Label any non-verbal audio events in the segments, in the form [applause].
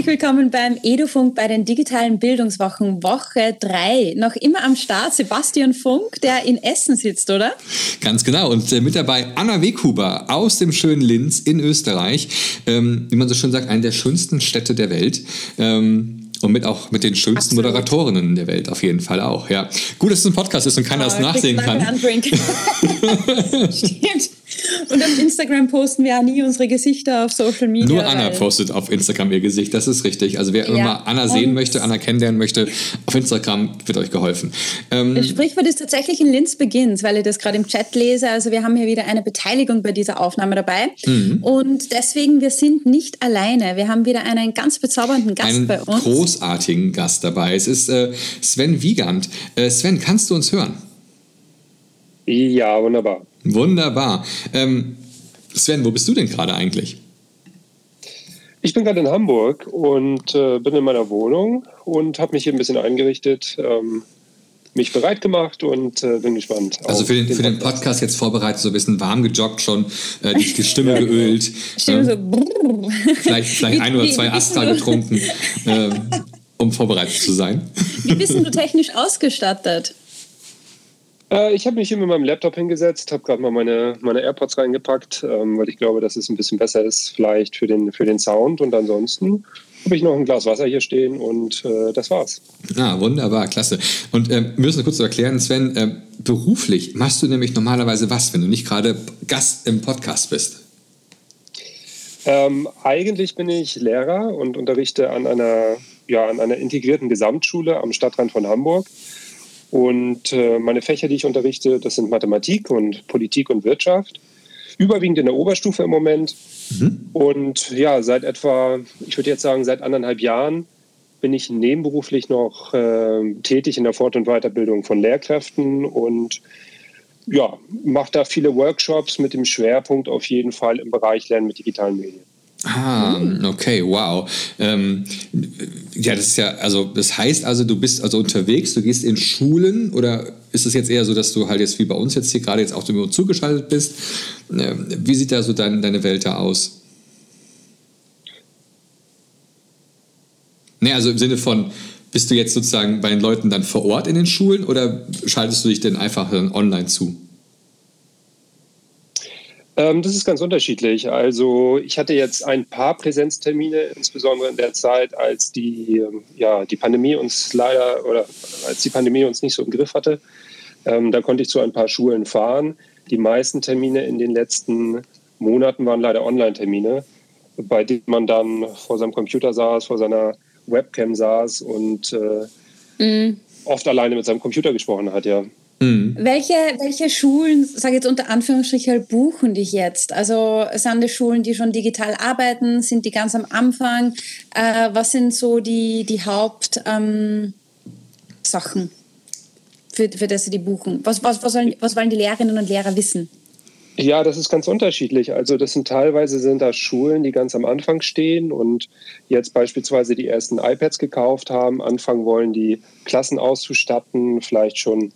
Herzlich willkommen beim Edufunk bei den digitalen Bildungswochen Woche 3. Noch immer am Start Sebastian Funk, der in Essen sitzt, oder? Ganz genau. Und äh, mit dabei Anna Weghuber aus dem schönen Linz in Österreich. Ähm, wie man so schön sagt, eine der schönsten Städte der Welt. Ähm, und mit auch mit den schönsten Absolut. Moderatorinnen der Welt auf jeden Fall auch, ja. Gut, dass es ein Podcast ist und keiner oh, das nachsehen kann. [laughs] [laughs] Stimmt. Und auf Instagram posten wir ja nie unsere Gesichter auf Social Media. Nur Anna postet auf Instagram ihr Gesicht, das ist richtig. Also wer ja. immer Anna sehen möchte, Anna kennenlernen möchte, auf Instagram wird euch geholfen. Ähm, das Sprichwort ist tatsächlich in Linz beginnt, weil ich das gerade im Chat lese. Also wir haben hier wieder eine Beteiligung bei dieser Aufnahme dabei. Mhm. Und deswegen, wir sind nicht alleine. Wir haben wieder einen ganz bezaubernden Gast einen bei uns. großartigen Gast dabei. Es ist äh, Sven Wiegand. Äh, Sven, kannst du uns hören? Ja, wunderbar. Wunderbar. Ähm, Sven, wo bist du denn gerade eigentlich? Ich bin gerade in Hamburg und äh, bin in meiner Wohnung und habe mich hier ein bisschen eingerichtet, ähm, mich bereit gemacht und äh, bin gespannt. Also für den, den, für den Podcast jetzt vorbereitet, so ein bisschen warm gejoggt schon, äh, die, die Stimme [laughs] ja, geölt. Stimme so vielleicht vielleicht ein oder zwei Astra getrunken, äh, um vorbereitet zu sein. Wie bist du technisch ausgestattet? Äh, ich habe mich hier mit meinem Laptop hingesetzt, habe gerade mal meine, meine AirPods reingepackt, ähm, weil ich glaube, dass es ein bisschen besser ist, vielleicht für den, für den Sound. Und ansonsten habe ich noch ein Glas Wasser hier stehen und äh, das war's. Ah, wunderbar, klasse. Und ähm, wir müssen kurz erklären, Sven, äh, beruflich machst du nämlich normalerweise was, wenn du nicht gerade Gast im Podcast bist? Ähm, eigentlich bin ich Lehrer und unterrichte an einer, ja, an einer integrierten Gesamtschule am Stadtrand von Hamburg. Und äh, meine Fächer, die ich unterrichte, das sind Mathematik und Politik und Wirtschaft. Überwiegend in der Oberstufe im Moment. Mhm. Und ja, seit etwa, ich würde jetzt sagen, seit anderthalb Jahren bin ich nebenberuflich noch äh, tätig in der Fort- und Weiterbildung von Lehrkräften und ja, mache da viele Workshops mit dem Schwerpunkt auf jeden Fall im Bereich Lernen mit digitalen Medien. Ah, okay, wow. Ähm, ja, das ist ja, also das heißt also, du bist also unterwegs, du gehst in Schulen oder ist es jetzt eher so, dass du halt jetzt wie bei uns jetzt hier gerade jetzt auch zugeschaltet bist? Ähm, wie sieht da so dein, deine Welt da aus? Nee, also im Sinne von, bist du jetzt sozusagen bei den Leuten dann vor Ort in den Schulen oder schaltest du dich denn einfach dann online zu? Ähm, das ist ganz unterschiedlich. Also ich hatte jetzt ein paar Präsenztermine, insbesondere in der Zeit, als die, ähm, ja, die Pandemie uns leider oder als die Pandemie uns nicht so im Griff hatte. Ähm, da konnte ich zu ein paar Schulen fahren. Die meisten Termine in den letzten Monaten waren leider Online-Termine, bei denen man dann vor seinem Computer saß, vor seiner Webcam saß und äh, mhm. oft alleine mit seinem Computer gesprochen hat, ja. Mhm. Welche, welche Schulen, sage jetzt unter Anführungsstrichen, buchen dich jetzt? Also sind das Schulen, die schon digital arbeiten? Sind die ganz am Anfang? Äh, was sind so die, die Hauptsachen, ähm, für, für das sie die buchen? Was, was, was, sollen, was wollen die Lehrerinnen und Lehrer wissen? Ja, das ist ganz unterschiedlich. Also das sind teilweise sind da Schulen, die ganz am Anfang stehen und jetzt beispielsweise die ersten iPads gekauft haben, anfangen wollen, die Klassen auszustatten, vielleicht schon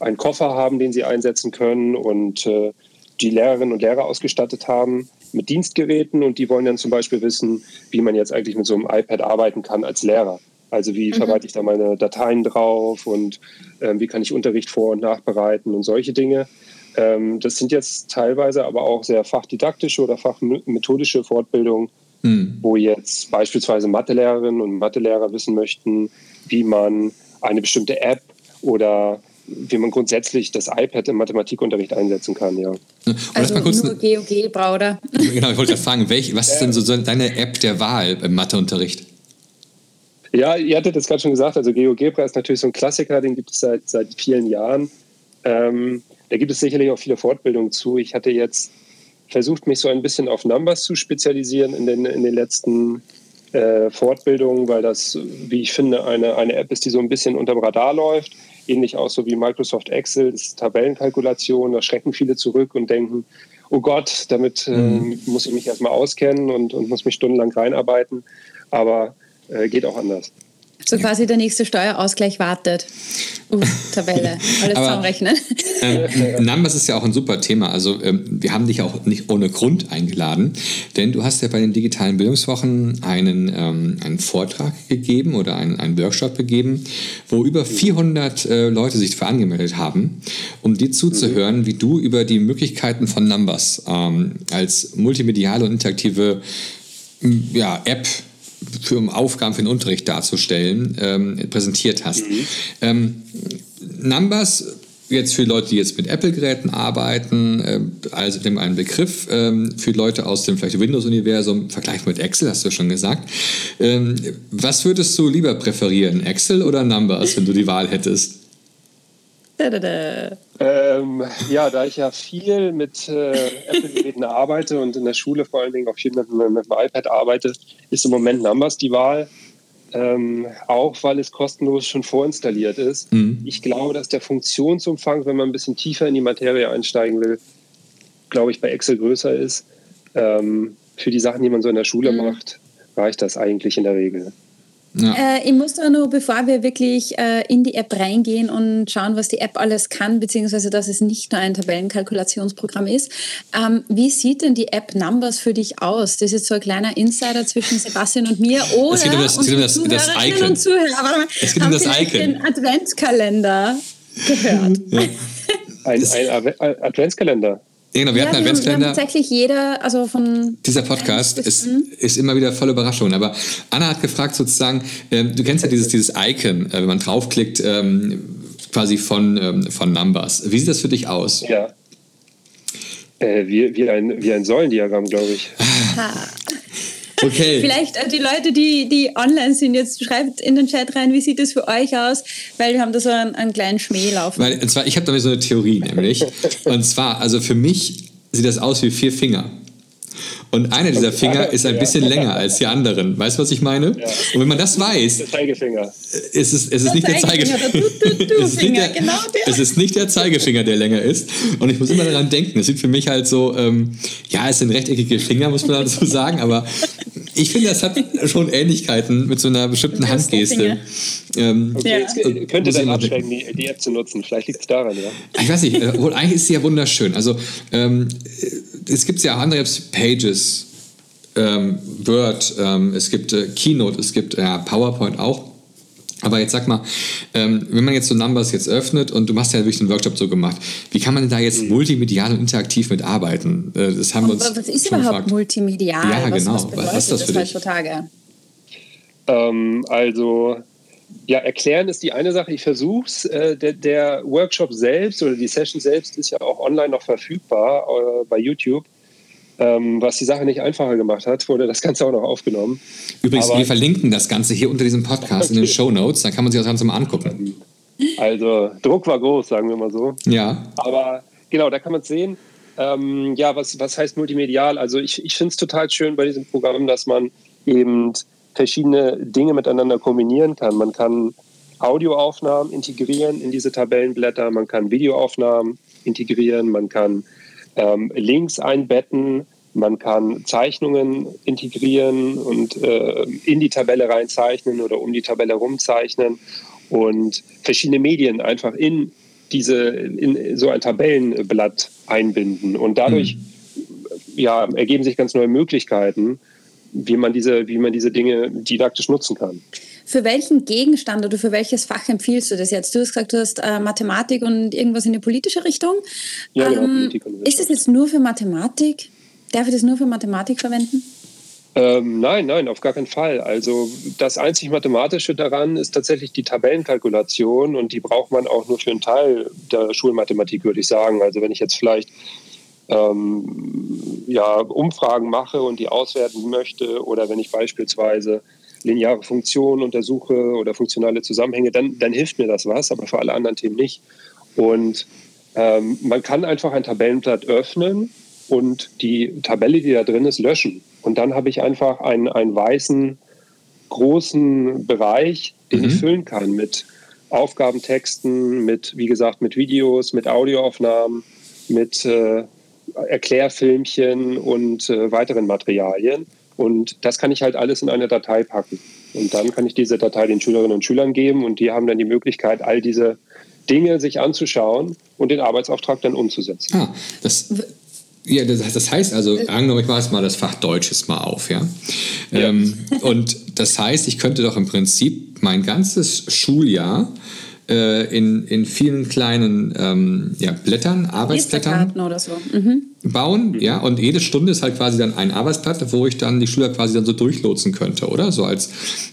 einen Koffer haben, den sie einsetzen können und äh, die Lehrerinnen und Lehrer ausgestattet haben mit Dienstgeräten und die wollen dann zum Beispiel wissen, wie man jetzt eigentlich mit so einem iPad arbeiten kann als Lehrer. Also wie mhm. verwalte ich da meine Dateien drauf und äh, wie kann ich Unterricht vor- und nachbereiten und solche Dinge. Ähm, das sind jetzt teilweise aber auch sehr fachdidaktische oder fachmethodische Fortbildungen, mhm. wo jetzt beispielsweise Mathelehrerinnen und Mathelehrer wissen möchten, wie man eine bestimmte App oder wie man grundsätzlich das iPad im Mathematikunterricht einsetzen kann, ja. Also mal kurz nur GOG, Brauder. Genau, ich wollte gerade fragen, welch, was ist denn so deine App der Wahl im Matheunterricht? Ja, ihr hattet es gerade schon gesagt, also GeoGebra ist natürlich so ein Klassiker, den gibt es seit, seit vielen Jahren. Ähm, da gibt es sicherlich auch viele Fortbildungen zu. Ich hatte jetzt versucht, mich so ein bisschen auf Numbers zu spezialisieren in den, in den letzten äh, Fortbildungen, weil das, wie ich finde, eine, eine App ist, die so ein bisschen unterm Radar läuft ähnlich auch so wie Microsoft Excel, das ist Tabellenkalkulation, da schrecken viele zurück und denken, oh Gott, damit äh, muss ich mich erstmal auskennen und, und muss mich stundenlang reinarbeiten. Aber äh, geht auch anders. So quasi der nächste Steuerausgleich wartet. Uh, Tabelle, [laughs] alles Aber, zusammenrechnen. Ähm, Numbers ist ja auch ein super Thema. Also ähm, wir haben dich auch nicht ohne Grund eingeladen, denn du hast ja bei den digitalen Bildungswochen einen, ähm, einen Vortrag gegeben oder einen, einen Workshop gegeben, wo über 400 äh, Leute sich für angemeldet haben, um dir zuzuhören, wie du über die Möglichkeiten von Numbers ähm, als multimediale und interaktive ja, App für um Aufgaben für den Unterricht darzustellen, ähm, präsentiert hast. Mhm. Ähm, Numbers jetzt für Leute, die jetzt mit Apple-Geräten arbeiten, äh, also dem einen Begriff, ähm, für Leute aus dem vielleicht Windows-Universum, Vergleich mit Excel, hast du schon gesagt. Ähm, was würdest du lieber präferieren, Excel oder Numbers, wenn du die Wahl hättest? Ähm, ja, da ich ja viel mit äh, Apple-Geräten arbeite und in der Schule vor allen Dingen auch viel mit, mit, dem iPad arbeite, ist im Moment Numbers die Wahl. Ähm, auch weil es kostenlos schon vorinstalliert ist. Mhm. Ich glaube, dass der Funktionsumfang, wenn man ein bisschen tiefer in die Materie einsteigen will, glaube ich, bei Excel größer ist. Ähm, für die Sachen, die man so in der Schule mhm. macht, reicht das eigentlich in der Regel. Ja. Äh, ich muss da nur, bevor wir wirklich äh, in die App reingehen und schauen, was die App alles kann, beziehungsweise dass es nicht nur ein Tabellenkalkulationsprogramm ist, ähm, wie sieht denn die App Numbers für dich aus? Das ist jetzt so ein kleiner Insider zwischen Sebastian und mir. [laughs] Oder es geht um das, es geht um das, das Icon. Und Zuhörer. Warte mal, es geht um das Icon. den Adventskalender gehört. Ja. ein, ein Adventskalender. Genau, wir ja, hatten einen Adventskalender. tatsächlich jeder, also von. Dieser Podcast ist, ist immer wieder voll Überraschung. Aber Anna hat gefragt sozusagen, äh, du kennst ja dieses, dieses Icon, äh, wenn man draufklickt, ähm, quasi von, ähm, von Numbers. Wie sieht das für dich aus? Ja. Äh, wie, wie, ein, wie ein Säulendiagramm, glaube ich. [laughs] Okay. Vielleicht äh, die Leute, die, die online sind, jetzt schreibt in den Chat rein, wie sieht das für euch aus? Weil wir haben da so einen, einen kleinen Schmäh laufen. Weil, und zwar, ich habe da so eine Theorie nämlich. und zwar, also für mich sieht das aus wie vier Finger. Und einer dieser Finger ist ein bisschen länger als die anderen. Weißt du, was ich meine? Ja. Und wenn man das weiß, der Zeigefinger. Ist es, ist es nicht der Zeigefinger. [laughs] es, ist nicht der, genau es ist nicht der Zeigefinger, der länger ist. Und ich muss immer daran denken. Es sieht für mich halt so, ähm, ja, es sind rechteckige Finger, muss man dazu sagen, aber ich finde, das hat schon Ähnlichkeiten mit so einer bestimmten Handgeste. Ähm, okay, jetzt äh, könnte dann abschrecken, die, die, App zu nutzen. Vielleicht liegt es daran, ja. Ich weiß nicht, äh, eigentlich ist sie ja wunderschön. Also ähm, es gibt ja auch andere Apps, Pages, ähm, Word, ähm, es gibt äh, Keynote, es gibt ja, PowerPoint auch. Aber jetzt sag mal, ähm, wenn man jetzt so Numbers jetzt öffnet und du machst ja wirklich den Workshop so gemacht, wie kann man denn da jetzt mhm. multimedial und interaktiv mitarbeiten? Äh, das haben wir uns was ist überhaupt gefragt. multimedial? Ja, genau. Was, was, was ist das für das dich? heutzutage? Ähm, also ja, erklären ist die eine Sache. Ich versuche es. Äh, der, der, Workshop selbst oder die Session selbst ist ja auch online noch verfügbar äh, bei YouTube. Ähm, was die Sache nicht einfacher gemacht hat, wurde das Ganze auch noch aufgenommen. Übrigens, Aber, wir verlinken das Ganze hier unter diesem Podcast okay. in den Show Notes. Da kann man sich das Ganze mal angucken. Also, Druck war groß, sagen wir mal so. Ja. Aber genau, da kann man es sehen. Ähm, ja, was, was heißt multimedial? Also, ich, ich finde es total schön bei diesem Programm, dass man eben verschiedene Dinge miteinander kombinieren kann. Man kann Audioaufnahmen integrieren in diese Tabellenblätter, man kann Videoaufnahmen integrieren, man kann ähm, Links einbetten, man kann Zeichnungen integrieren und äh, in die Tabelle reinzeichnen oder um die Tabelle rumzeichnen und verschiedene Medien einfach in diese in so ein Tabellenblatt einbinden und dadurch mhm. ja ergeben sich ganz neue Möglichkeiten wie man diese, wie man diese Dinge didaktisch nutzen kann. Für welchen Gegenstand oder für welches Fach empfiehlst du das jetzt? Du hast gesagt, du hast äh, Mathematik und irgendwas in die politische Richtung. Ja, genau, ähm, Politik und Ist das jetzt nur für Mathematik? Darf ich das nur für Mathematik verwenden? Ähm, nein, nein, auf gar keinen Fall. Also das einzig Mathematische daran ist tatsächlich die Tabellenkalkulation und die braucht man auch nur für einen Teil der Schulmathematik, würde ich sagen. Also wenn ich jetzt vielleicht ähm, ja, Umfragen mache und die auswerten möchte oder wenn ich beispielsweise lineare Funktionen untersuche oder funktionale Zusammenhänge, dann, dann hilft mir das was, aber für alle anderen Themen nicht. Und ähm, man kann einfach ein Tabellenblatt öffnen und die Tabelle, die da drin ist, löschen. Und dann habe ich einfach einen, einen weißen, großen Bereich, den mhm. ich füllen kann mit Aufgabentexten, mit, wie gesagt, mit Videos, mit Audioaufnahmen, mit äh, Erklärfilmchen und äh, weiteren Materialien. Und das kann ich halt alles in eine Datei packen. Und dann kann ich diese Datei den Schülerinnen und Schülern geben und die haben dann die Möglichkeit, all diese Dinge sich anzuschauen und den Arbeitsauftrag dann umzusetzen. Ah, das, ja, das, das heißt also, angenommen, ich mache jetzt mal das Fach Deutsches mal auf, ja. ja. Ähm, und das heißt, ich könnte doch im Prinzip mein ganzes Schuljahr äh, in, in vielen kleinen ähm, ja, Blättern, Arbeitsblättern oder so. Mhm. bauen. Ja, und jede Stunde ist halt quasi dann ein Arbeitsblatt, wo ich dann die Schüler quasi dann so durchlotsen könnte, oder? So als,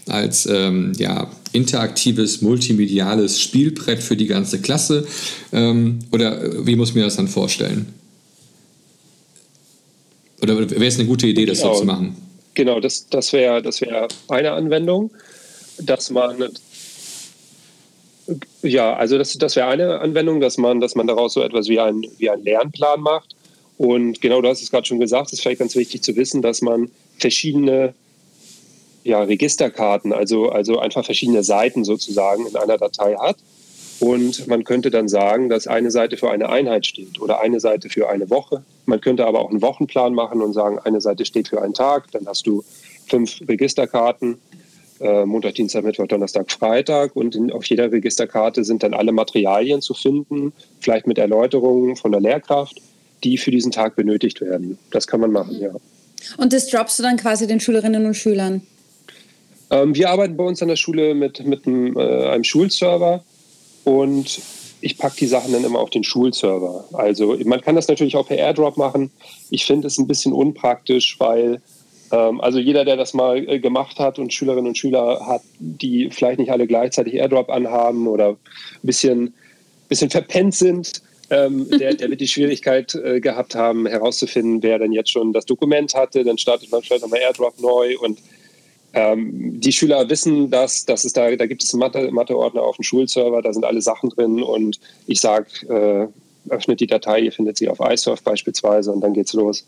als ähm, ja, interaktives, multimediales Spielbrett für die ganze Klasse. Ähm, oder wie muss ich mir das dann vorstellen? Oder wäre es eine gute Idee, das genau. so zu machen? Genau, das, das wäre das wär eine Anwendung, dass man ja, also das, das wäre eine Anwendung, dass man, dass man daraus so etwas wie, ein, wie einen Lernplan macht. Und genau, du hast es gerade schon gesagt, es ist vielleicht ganz wichtig zu wissen, dass man verschiedene ja, Registerkarten, also, also einfach verschiedene Seiten sozusagen in einer Datei hat. Und man könnte dann sagen, dass eine Seite für eine Einheit steht oder eine Seite für eine Woche. Man könnte aber auch einen Wochenplan machen und sagen, eine Seite steht für einen Tag, dann hast du fünf Registerkarten äh, Montag, Dienstag, Mittwoch, Donnerstag, Freitag. Und in, auf jeder Registerkarte sind dann alle Materialien zu finden, vielleicht mit Erläuterungen von der Lehrkraft, die für diesen Tag benötigt werden. Das kann man machen, ja. Und das droppst du dann quasi den Schülerinnen und Schülern? Ähm, wir arbeiten bei uns an der Schule mit, mit einem, äh, einem Schulserver und ich packe die Sachen dann immer auf den Schulserver. Also man kann das natürlich auch per Airdrop machen. Ich finde es ein bisschen unpraktisch, weil also jeder, der das mal äh, gemacht hat und Schülerinnen und Schüler hat, die vielleicht nicht alle gleichzeitig Airdrop anhaben oder ein bisschen, bisschen verpennt sind, ähm, der, der, wird die Schwierigkeit äh, gehabt haben, herauszufinden, wer denn jetzt schon das Dokument hatte. Dann startet man vielleicht nochmal Airdrop neu und ähm, die Schüler wissen, dass, dass es da, da gibt es einen Mathe, Mathe-Ordner auf dem Schulserver, da sind alle Sachen drin und ich sage, äh, öffnet die Datei, ihr findet sie auf iSurf beispielsweise und dann geht's los.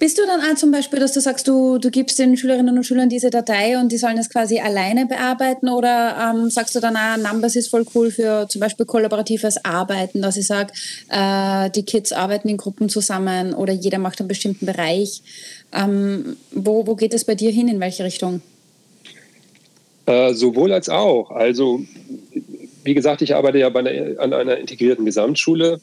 Bist du dann auch zum Beispiel, dass du sagst, du, du gibst den Schülerinnen und Schülern diese Datei und die sollen es quasi alleine bearbeiten oder ähm, sagst du dann auch, Numbers ist voll cool für zum Beispiel kollaboratives Arbeiten, dass ich sage, äh, die Kids arbeiten in Gruppen zusammen oder jeder macht einen bestimmten Bereich. Ähm, wo, wo geht es bei dir hin, in welche Richtung? Äh, sowohl als auch. Also wie gesagt, ich arbeite ja einer, an einer integrierten Gesamtschule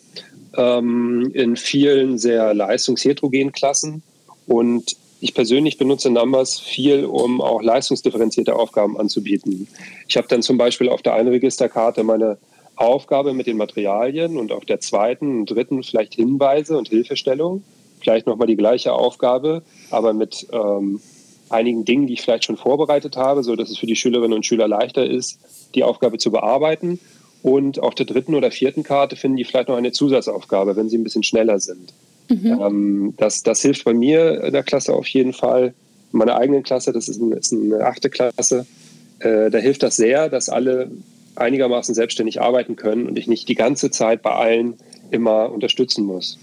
ähm, in vielen sehr leistungsheterogenen Klassen. Und ich persönlich benutze Numbers viel, um auch leistungsdifferenzierte Aufgaben anzubieten. Ich habe dann zum Beispiel auf der einen Registerkarte meine Aufgabe mit den Materialien und auf der zweiten und dritten vielleicht Hinweise und Hilfestellung. Vielleicht nochmal die gleiche Aufgabe, aber mit ähm, einigen Dingen, die ich vielleicht schon vorbereitet habe, sodass es für die Schülerinnen und Schüler leichter ist, die Aufgabe zu bearbeiten. Und auf der dritten oder vierten Karte finden die vielleicht noch eine Zusatzaufgabe, wenn sie ein bisschen schneller sind. Mhm. Ähm, das, das hilft bei mir in der Klasse auf jeden Fall. In meiner eigenen Klasse, das ist, ein, ist eine achte Klasse, äh, da hilft das sehr, dass alle einigermaßen selbstständig arbeiten können und ich nicht die ganze Zeit bei allen immer unterstützen muss.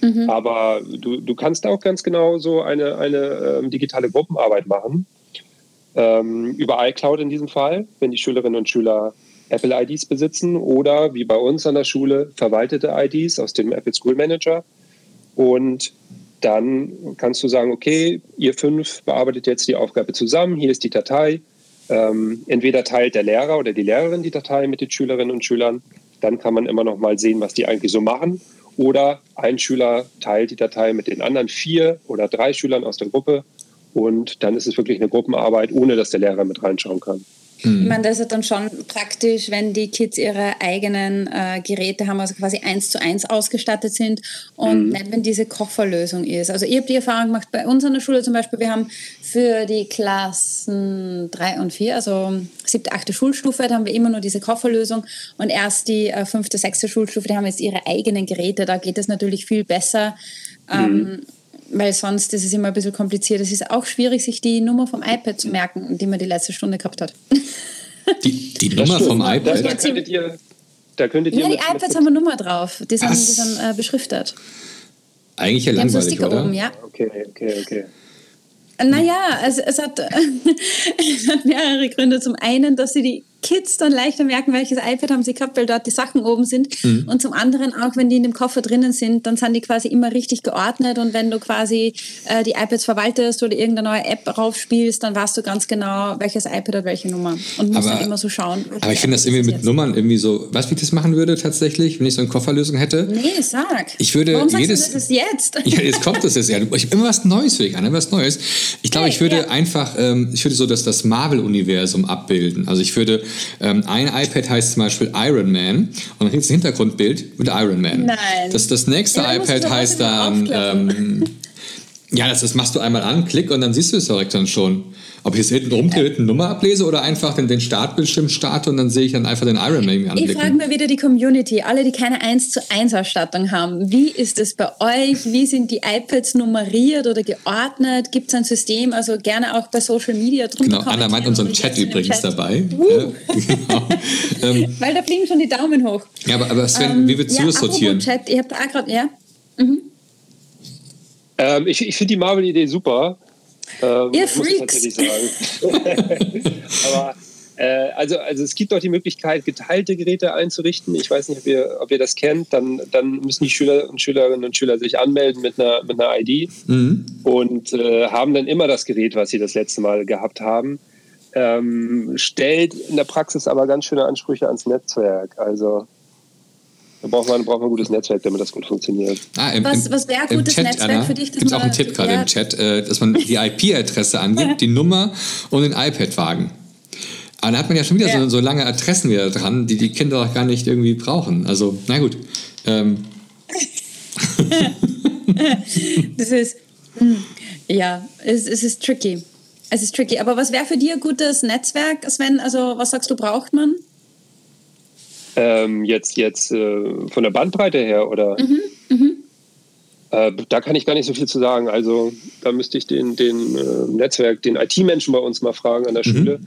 Mhm. Aber du, du kannst auch ganz genau so eine, eine ähm, digitale Gruppenarbeit machen. Ähm, über iCloud in diesem Fall, wenn die Schülerinnen und Schüler Apple-IDs besitzen oder wie bei uns an der Schule verwaltete IDs aus dem Apple School Manager. Und dann kannst du sagen, okay, ihr fünf bearbeitet jetzt die Aufgabe zusammen, hier ist die Datei. Ähm, entweder teilt der Lehrer oder die Lehrerin die Datei mit den Schülerinnen und Schülern. Dann kann man immer noch mal sehen, was die eigentlich so machen. Oder ein Schüler teilt die Datei mit den anderen vier oder drei Schülern aus der Gruppe. Und dann ist es wirklich eine Gruppenarbeit, ohne dass der Lehrer mit reinschauen kann. Mhm. Ich meine, das ist dann schon praktisch, wenn die Kids ihre eigenen äh, Geräte haben, also quasi eins zu eins ausgestattet sind und mhm. nicht, wenn diese Kofferlösung ist. Also ich habe die Erfahrung gemacht bei uns an der Schule zum Beispiel, wir haben für die Klassen drei und vier, also siebte, achte Schulstufe, da haben wir immer nur diese Kofferlösung und erst die äh, fünfte, sechste Schulstufe, die haben jetzt ihre eigenen Geräte, da geht es natürlich viel besser. Ähm, mhm weil sonst ist es immer ein bisschen kompliziert. Es ist auch schwierig, sich die Nummer vom iPad zu merken, die man die letzte Stunde gehabt hat. Die, die Nummer vom iPad? Da könntet ihr, da könntet ihr ja, die iPads haben eine Nummer drauf. Die sind, die sind äh, beschriftet. Eigentlich ja langweilig, so Sticker oder? Oben, ja. Okay, okay, okay. Naja, es, es, hat, [laughs] es hat mehrere Gründe. Zum einen, dass sie die Kids dann leichter merken, welches iPad haben sie gehabt, weil dort die Sachen oben sind. Mhm. Und zum anderen auch, wenn die in dem Koffer drinnen sind, dann sind die quasi immer richtig geordnet und wenn du quasi äh, die iPads verwaltest oder irgendeine neue App raufspielst, dann weißt du ganz genau, welches iPad hat welche Nummer und musst aber, dann immer so schauen. Aber ich finde das irgendwie mit. Nummern irgendwie so, was wie ich das machen würde tatsächlich, wenn ich so eine Kofferlösung hätte? Nee, sag. Ich würde Warum jedes, sagst du das jetzt? [laughs] Ja, jetzt kommt das jetzt ja. Ich habe immer was Neues für dich an, immer was Neues. Ich glaube, hey, ich würde ja. einfach, ähm, ich würde so das, das Marvel-Universum abbilden. Also ich würde, ähm, ein iPad heißt zum Beispiel Iron Man und dann kriegst du ein Hintergrundbild mit Iron Man. Nein. Das, das nächste ja, iPad heißt dann, ähm, [laughs] ja, das, das machst du einmal an, klick und dann siehst du es direkt dann schon. Ob ich jetzt hinten rumdrehe, eine Nummer ablese oder einfach den, den Startbildschirm starte und dann sehe ich dann einfach den Iron Man anklicken. Ich frage mal wieder die Community, alle, die keine 1 zu 1 Ausstattung haben. Wie ist es bei euch? Wie sind die iPads nummeriert oder geordnet? Gibt es ein System? Also gerne auch bei Social Media drunter Genau, Anna meint unseren Chat übrigens Chat. dabei. Uh. Ja, [laughs] genau. ähm, [laughs] Weil da fliegen schon die Daumen hoch. Ja, aber, aber Sven, ähm, wie würdest ja, du das sortieren? Chat, ihr habt da gerade, ja. Mhm. Ähm, ich ich finde die Marvel-Idee super. Ähm, Ihr Freaks! Muss ich sagen. [laughs] Aber äh, also, also es gibt auch die Möglichkeit, geteilte Geräte einzurichten. Ich weiß nicht, ob ihr, ob ihr das kennt. Dann, dann müssen die Schüler und Schülerinnen und Schüler sich anmelden mit einer, mit einer ID mhm. und äh, haben dann immer das Gerät, was sie das letzte Mal gehabt haben. Ähm, stellt in der Praxis aber ganz schöne Ansprüche ans Netzwerk. Also da braucht man, braucht man ein gutes Netzwerk, damit das gut funktioniert. Ah, im, was was wäre gutes Chat, Netzwerk Anna, für dich? Gibt es auch einen Tipp gerade ja. im Chat, äh, dass man die IP-Adresse angibt, [laughs] die Nummer und den iPad-Wagen. Aber da hat man ja schon wieder ja. so, so, lange Adressen wieder dran, die die Kinder auch gar nicht irgendwie brauchen. Also, na gut. Ähm. [laughs] das ist, hm, ja, es, es ist tricky. Es ist tricky. Aber was wäre für dich ein gutes Netzwerk, Sven? Also, was sagst du, braucht man? Ähm, jetzt jetzt äh, von der Bandbreite her oder? Mhm, mh. äh, da kann ich gar nicht so viel zu sagen. Also da müsste ich den, den äh, Netzwerk, den IT-Menschen bei uns mal fragen an der mhm. Schule.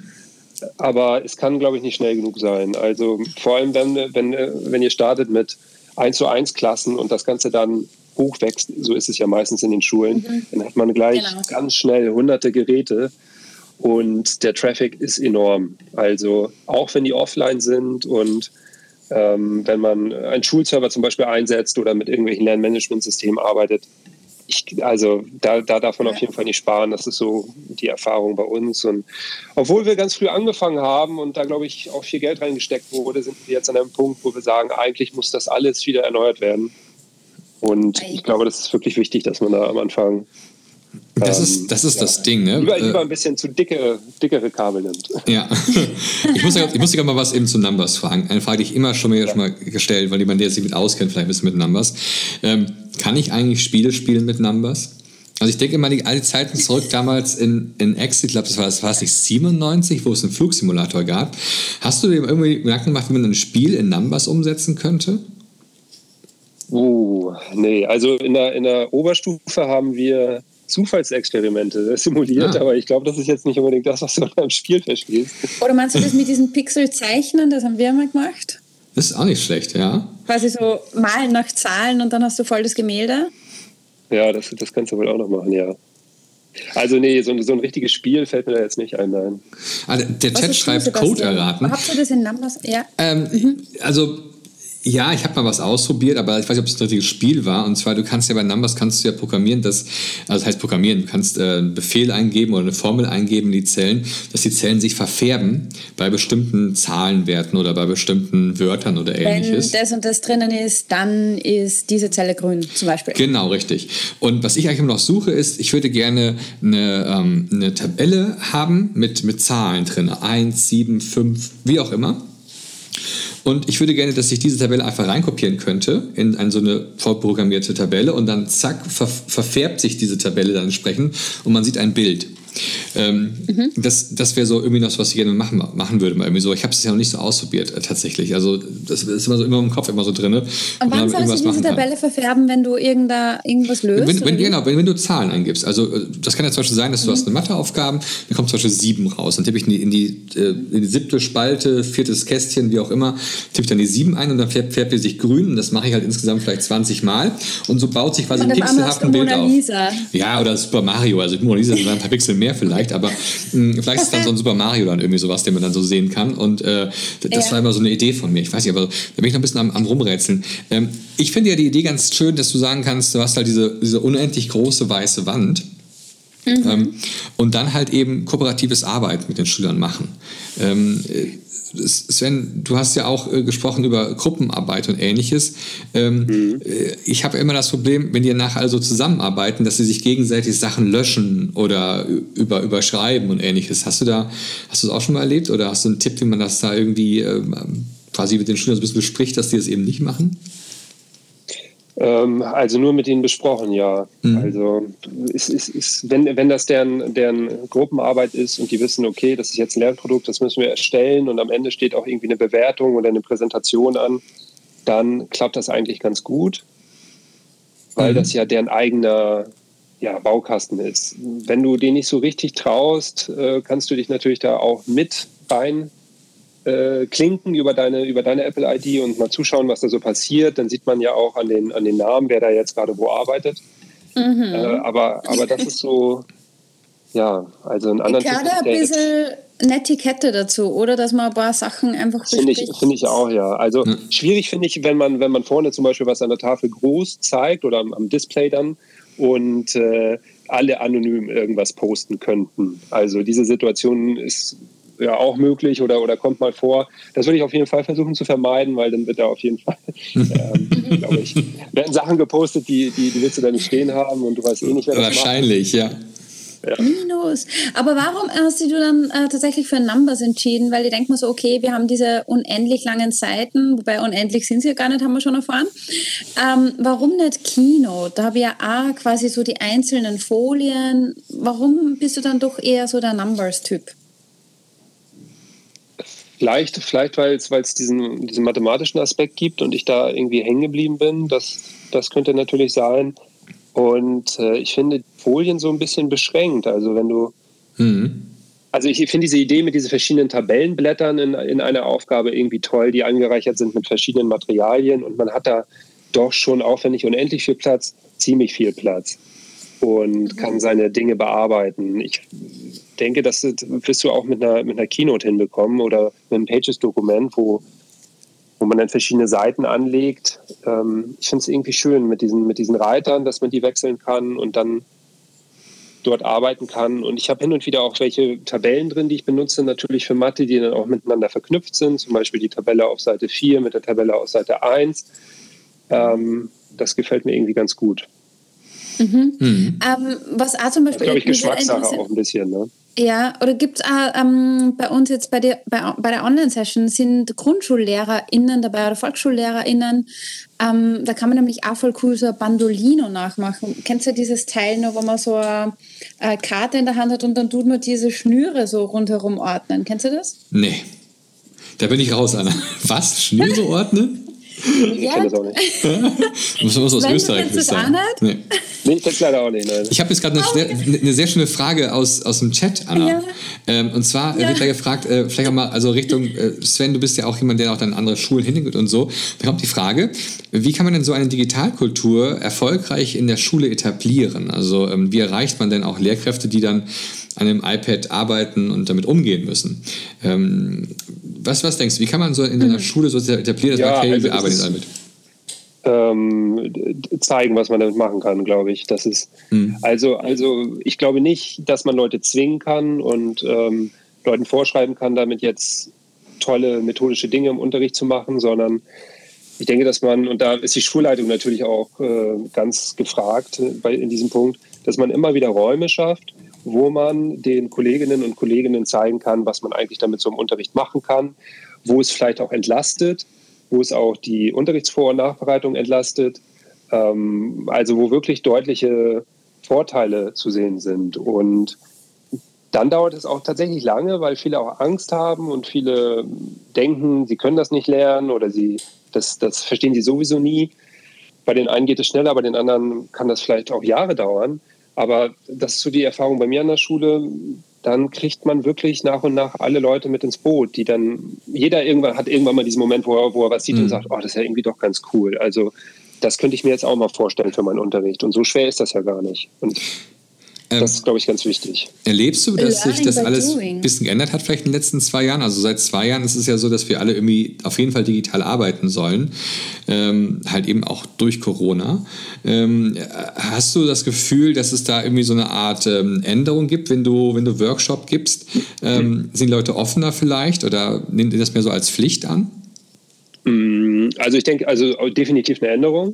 Aber es kann, glaube ich, nicht schnell genug sein. Also vor allem, wenn, wenn, wenn ihr startet mit 1 zu 1 Klassen und das Ganze dann hochwächst, so ist es ja meistens in den Schulen, mhm. dann hat man gleich genau. ganz schnell hunderte Geräte und der Traffic ist enorm. Also auch wenn die offline sind und ähm, wenn man einen Schulserver zum Beispiel einsetzt oder mit irgendwelchen Lernmanagementsystemen arbeitet. Ich, also da, da darf man auf jeden Fall nicht sparen. Das ist so die Erfahrung bei uns. Und obwohl wir ganz früh angefangen haben und da, glaube ich, auch viel Geld reingesteckt wurde, sind wir jetzt an einem Punkt, wo wir sagen, eigentlich muss das alles wieder erneuert werden. Und ich glaube, das ist wirklich wichtig, dass man da am Anfang das ähm, ist das, ist ja, das Ding, ne? Lieber, äh, lieber ein bisschen zu dicke, dickere Kabel nimmt. [laughs] Ja. ich muss, ich muss dich mal was eben zu Numbers fragen. Eine Frage, die ich immer schon, mir ja. schon mal gestellt, weil jemand, der sich mit auskennt, vielleicht ein bisschen mit Numbers. Ähm, kann ich eigentlich Spiele spielen mit Numbers? Also ich denke immer die alte Zeiten zurück, [laughs] damals in, in X, ich glaube, das war, das war es nicht 97, wo es einen Flugsimulator gab. Hast du dir irgendwie Gedanken gemacht, wie man ein Spiel in Numbers umsetzen könnte? Uh, nee, also in der, in der Oberstufe haben wir Zufallsexperimente [laughs] simuliert, ah. aber ich glaube, das ist jetzt nicht unbedingt das, was du beim Spiel verstehst. Oder meinst du das mit diesen Pixel-Zeichnen? Das haben wir mal gemacht. Das ist auch nicht schlecht, ja. Quasi so malen nach Zahlen und dann hast du voll das Gemälde. Ja, das, das kannst du wohl auch noch machen, ja. Also nee, so, so ein richtiges Spiel fällt mir da jetzt nicht ein, nein. Ah, der Chat schreibt Code erraten. Habt ihr das in Numbers? Ja. Ähm, mhm. Also ja, ich habe mal was ausprobiert, aber ich weiß nicht, ob es ein richtiges Spiel war. Und zwar, du kannst ja bei Numbers kannst du ja programmieren, dass, also das heißt programmieren, du kannst äh, einen Befehl eingeben oder eine Formel eingeben in die Zellen, dass die Zellen sich verfärben bei bestimmten Zahlenwerten oder bei bestimmten Wörtern oder ähnliches. Wenn das und das drinnen ist, dann ist diese Zelle grün zum Beispiel. Genau, richtig. Und was ich eigentlich immer noch suche, ist, ich würde gerne eine, ähm, eine Tabelle haben mit, mit Zahlen drin. 1, 7, 5, wie auch immer. Und ich würde gerne, dass ich diese Tabelle einfach reinkopieren könnte in eine, so eine vorprogrammierte Tabelle und dann zack, ver verfärbt sich diese Tabelle dann entsprechend und man sieht ein Bild. Ähm, mhm. Das, das wäre so irgendwie noch was ich gerne machen, machen würde. Mal irgendwie so. Ich habe es ja noch nicht so ausprobiert äh, tatsächlich. Also das ist immer so immer im Kopf immer so drin. Und wann sollst du diese Tabelle verfärben, wenn du irgendda, irgendwas löst? Wenn, wenn genau, wenn, wenn, du Zahlen eingibst. Also äh, das kann ja zum Beispiel sein, dass du mhm. hast eine Matheaufgaben, dann kommt zum Beispiel sieben raus. Dann tippe ich in die, in die, äh, in die siebte Spalte, viertes Kästchen, wie auch immer, tippe ich dann die sieben ein und dann färbt, färbt die sich grün. Und das mache ich halt insgesamt vielleicht 20 Mal. Und so baut sich quasi ein pixelhaften Bild auf. Ja, oder Super Mario. Also Mona Lisa sind ein paar Pixel mehr vielleicht, aber mh, hm, vielleicht ist dann so ein Super Mario dann irgendwie sowas, den man dann so sehen kann. Und äh, das ja. war immer so eine Idee von mir. Ich weiß nicht, aber da bin ich noch ein bisschen am, am Rumrätseln. Ähm, ich finde ja die Idee ganz schön, dass du sagen kannst, du hast halt diese, diese unendlich große weiße Wand. Mhm. Ähm, und dann halt eben kooperatives Arbeiten mit den Schülern machen. Ähm, Sven, du hast ja auch äh, gesprochen über Gruppenarbeit und ähnliches. Ähm, mhm. Äh, ich habe immer das Problem, wenn die nachher also zusammenarbeiten, dass sie sich gegenseitig Sachen löschen oder über, überschreiben und ähnliches. Hast du da, hast du das auch schon mal erlebt oder hast du einen Tipp, wie man das da irgendwie quasi mit den Schülern so ein bisschen bespricht, dass die das eben nicht machen? Ähm, also nur mit ihnen besprochen, ja. Mhm. Also ist, ist, ist, wenn, wenn das deren, deren Gruppenarbeit ist und die wissen, okay, das ist jetzt ein Lernprodukt, das müssen wir erstellen und am Ende steht auch irgendwie eine Bewertung oder eine Präsentation an, dann klappt das eigentlich ganz gut, weil mhm. das ja deren eigener ja, Baukasten ist. Wenn du den nicht so richtig traust, äh, kannst du dich natürlich da auch mit rein äh, klinken über deine, über deine Apple-ID und mal zuschauen, was da so passiert. Dann sieht man ja auch an den, an den Namen, wer da jetzt gerade wo arbeitet. Mhm. Äh, aber, aber das ist so, ja, also ein anderer Gerade ein bisschen Netiquette dazu, oder? Dass man ein paar Sachen einfach Finde ich, find ich auch, ja. Also mhm. schwierig finde ich, wenn man, wenn man vorne zum Beispiel was an der Tafel groß zeigt oder am, am Display dann und äh, alle anonym irgendwas posten könnten. Also diese Situation ist ja auch möglich oder, oder kommt mal vor. Das würde ich auf jeden Fall versuchen zu vermeiden, weil dann wird da auf jeden Fall, [laughs] ähm, glaube ich, werden Sachen gepostet, die, die, die willst du da nicht stehen haben und du weißt eh nicht, wer das Wahrscheinlich, macht. ja. Ja. Minus. Aber warum hast du dann äh, tatsächlich für Numbers entschieden? Weil ich denke mir so, okay, wir haben diese unendlich langen Seiten, wobei unendlich sind sie ja gar nicht, haben wir schon erfahren. Ähm, warum nicht Kino? Da habe ich ja auch quasi so die einzelnen Folien. Warum bist du dann doch eher so der Numbers-Typ? Vielleicht, vielleicht weil es diesen, diesen mathematischen Aspekt gibt und ich da irgendwie hängen geblieben bin. Das, das könnte natürlich sein. Und äh, ich finde Folien so ein bisschen beschränkt. Also wenn du. Mhm. Also ich finde diese Idee mit diesen verschiedenen Tabellenblättern in, in einer Aufgabe irgendwie toll, die angereichert sind mit verschiedenen Materialien und man hat da doch schon, auch wenn nicht unendlich viel Platz, ziemlich viel Platz und kann seine Dinge bearbeiten. Ich denke, das wirst du auch mit einer, mit einer Keynote hinbekommen oder mit einem Pages-Dokument, wo, wo man dann verschiedene Seiten anlegt. Ähm, ich finde es irgendwie schön mit diesen, mit diesen Reitern, dass man die wechseln kann und dann dort arbeiten kann. Und ich habe hin und wieder auch welche Tabellen drin, die ich benutze, natürlich für Mathe, die dann auch miteinander verknüpft sind. Zum Beispiel die Tabelle auf Seite 4 mit der Tabelle auf Seite 1. Ähm, das gefällt mir irgendwie ganz gut. Mhm. Mhm. Ähm, was auch zum Beispiel. Glaube ich, Geschmackssache auch ein bisschen, ne? Ja, oder gibt es ähm, bei uns jetzt bei der, bei, bei der Online-Session sind GrundschullehrerInnen dabei oder VolksschullehrerInnen. Ähm, da kann man nämlich auch voll cool so ein Bandolino nachmachen. Kennst du dieses Teil noch, wo man so eine, eine Karte in der Hand hat und dann tut man diese Schnüre so rundherum ordnen? Kennst du das? Nee. Da bin ich raus, Anna. [laughs] Was? Schnüre ordnen? Ich ja. kenne das auch nicht. [laughs] muss, muss aus Wenn Österreich du das sein. Nee. nee, ich kenne es leider auch nicht. Nein. Ich habe jetzt gerade eine, eine, sehr schöne Frage aus, aus dem Chat, Anna. Ja. Ähm, und zwar äh, ja. wird da gefragt, äh, vielleicht auch mal, also Richtung äh, Sven, du bist ja auch jemand, der auch dann andere Schulen hingeht und so. Da kommt die Frage, wie kann man denn so eine Digitalkultur erfolgreich in der Schule etablieren? Also ähm, wie erreicht man denn auch Lehrkräfte, die dann an dem iPad arbeiten und damit umgehen müssen? Ähm, was, was denkst du, wie kann man so in einer mhm. Schule so etablieren, dass ja, man, okay, also wir arbeiten damit? Ähm, zeigen, was man damit machen kann, glaube ich. Das ist mhm. also, also ich glaube nicht, dass man Leute zwingen kann und ähm, Leuten vorschreiben kann, damit jetzt tolle methodische Dinge im Unterricht zu machen, sondern ich denke, dass man, und da ist die Schulleitung natürlich auch äh, ganz gefragt äh, bei, in diesem Punkt, dass man immer wieder Räume schafft, wo man den Kolleginnen und Kollegen zeigen kann, was man eigentlich damit so im Unterricht machen kann, wo es vielleicht auch entlastet, wo es auch die Unterrichtsvor- und Nachbereitung entlastet, ähm, also wo wirklich deutliche Vorteile zu sehen sind. Und dann dauert es auch tatsächlich lange, weil viele auch Angst haben und viele denken, sie können das nicht lernen oder sie, das, das verstehen sie sowieso nie. Bei den einen geht es schneller, bei den anderen kann das vielleicht auch Jahre dauern. Aber das ist so die Erfahrung bei mir an der Schule. Dann kriegt man wirklich nach und nach alle Leute mit ins Boot, die dann, jeder irgendwann hat irgendwann mal diesen Moment, wo er, wo er was sieht mhm. und sagt, oh, das ist ja irgendwie doch ganz cool. Also das könnte ich mir jetzt auch mal vorstellen für meinen Unterricht. Und so schwer ist das ja gar nicht. Und Ähm, das ist, glaube ich, ganz wichtig. Erlebst du, dass Learning sich das alles ein bisschen geändert hat, vielleicht in den letzten zwei Jahren? Also seit zwei Jahren ist es ja so, dass wir alle irgendwie auf jeden Fall digital arbeiten sollen, ähm, halt eben auch durch Corona. Ähm, hast du das Gefühl, dass es da irgendwie so eine Art ähm, Änderung gibt, wenn du, wenn du Workshop gibst? Ähm, sind Leute offener vielleicht oder nehmen die das mehr so als Pflicht an? Mm, also ich denke, also definitiv eine Änderung.